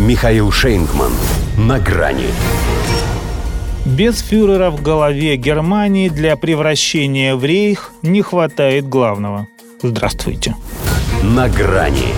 Михаил Шейнгман. На грани. Без фюрера в голове Германии для превращения в рейх не хватает главного. Здравствуйте. На грани.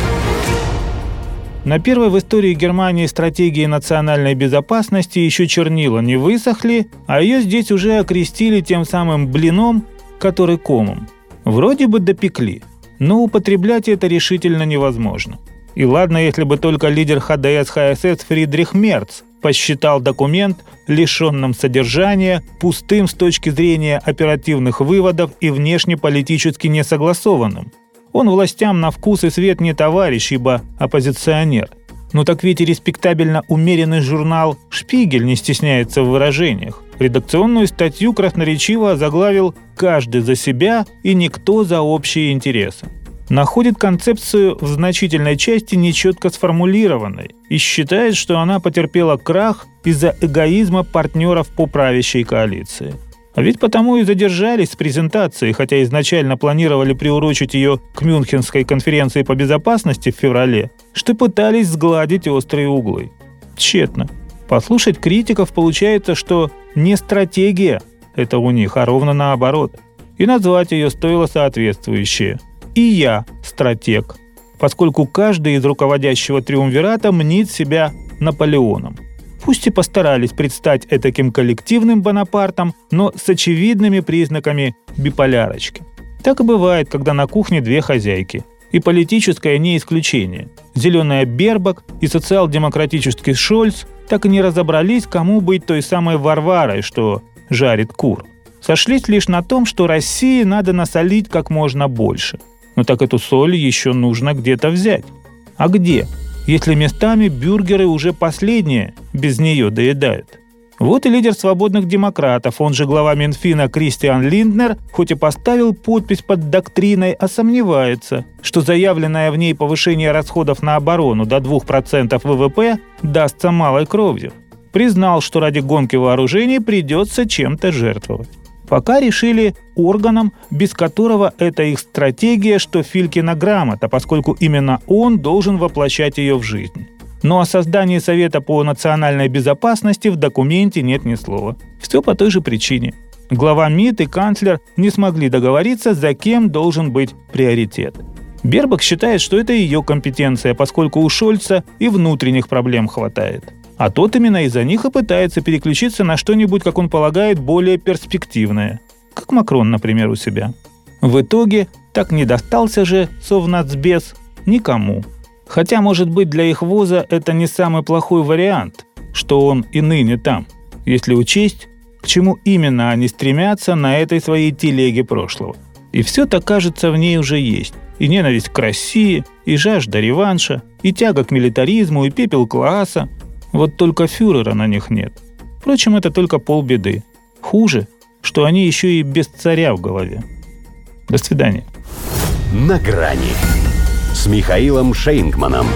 На первой в истории Германии стратегии национальной безопасности еще чернила не высохли, а ее здесь уже окрестили тем самым блином, который комом. Вроде бы допекли, но употреблять это решительно невозможно. И ладно, если бы только лидер ХДС ХСС Фридрих Мерц посчитал документ лишенным содержания, пустым с точки зрения оперативных выводов и внешнеполитически несогласованным – он властям на вкус и свет не товарищ, ибо оппозиционер. Ну так ведь и респектабельно умеренный журнал «Шпигель» не стесняется в выражениях. Редакционную статью красноречиво заглавил «Каждый за себя и никто за общие интересы». Находит концепцию в значительной части нечетко сформулированной и считает, что она потерпела крах из-за эгоизма партнеров по правящей коалиции – а ведь потому и задержались с презентацией, хотя изначально планировали приурочить ее к Мюнхенской конференции по безопасности в феврале, что пытались сгладить острые углы. Тщетно. Послушать критиков получается, что не стратегия это у них, а ровно наоборот. И назвать ее стоило соответствующее. И я стратег, поскольку каждый из руководящего триумвирата мнит себя Наполеоном – Пусть и постарались предстать этаким коллективным Бонапартом, но с очевидными признаками биполярочки. Так и бывает, когда на кухне две хозяйки. И политическое не исключение. Зеленая Бербак и социал-демократический Шольц так и не разобрались, кому быть той самой Варварой, что жарит кур. Сошлись лишь на том, что России надо насолить как можно больше. Но так эту соль еще нужно где-то взять. А где? если местами бюргеры уже последние без нее доедают. Вот и лидер свободных демократов, он же глава Минфина Кристиан Линднер, хоть и поставил подпись под доктриной, а сомневается, что заявленное в ней повышение расходов на оборону до 2% ВВП дастся малой кровью. Признал, что ради гонки вооружений придется чем-то жертвовать. Пока решили органом, без которого это их стратегия, что Филькина грамота, поскольку именно он должен воплощать ее в жизнь. Но о создании Совета по национальной безопасности в документе нет ни слова. Все по той же причине. Глава МИД и канцлер не смогли договориться, за кем должен быть приоритет. Бербак считает, что это ее компетенция, поскольку у Шольца и внутренних проблем хватает а тот именно из-за них и пытается переключиться на что-нибудь, как он полагает, более перспективное. Как Макрон, например, у себя. В итоге так не достался же Совнацбес никому. Хотя, может быть, для их вуза это не самый плохой вариант, что он и ныне там, если учесть, к чему именно они стремятся на этой своей телеге прошлого. И все так кажется в ней уже есть. И ненависть к России, и жажда реванша, и тяга к милитаризму, и пепел класса, вот только фюрера на них нет. Впрочем, это только полбеды. Хуже, что они еще и без царя в голове. До свидания. На грани с Михаилом Шейнгманом.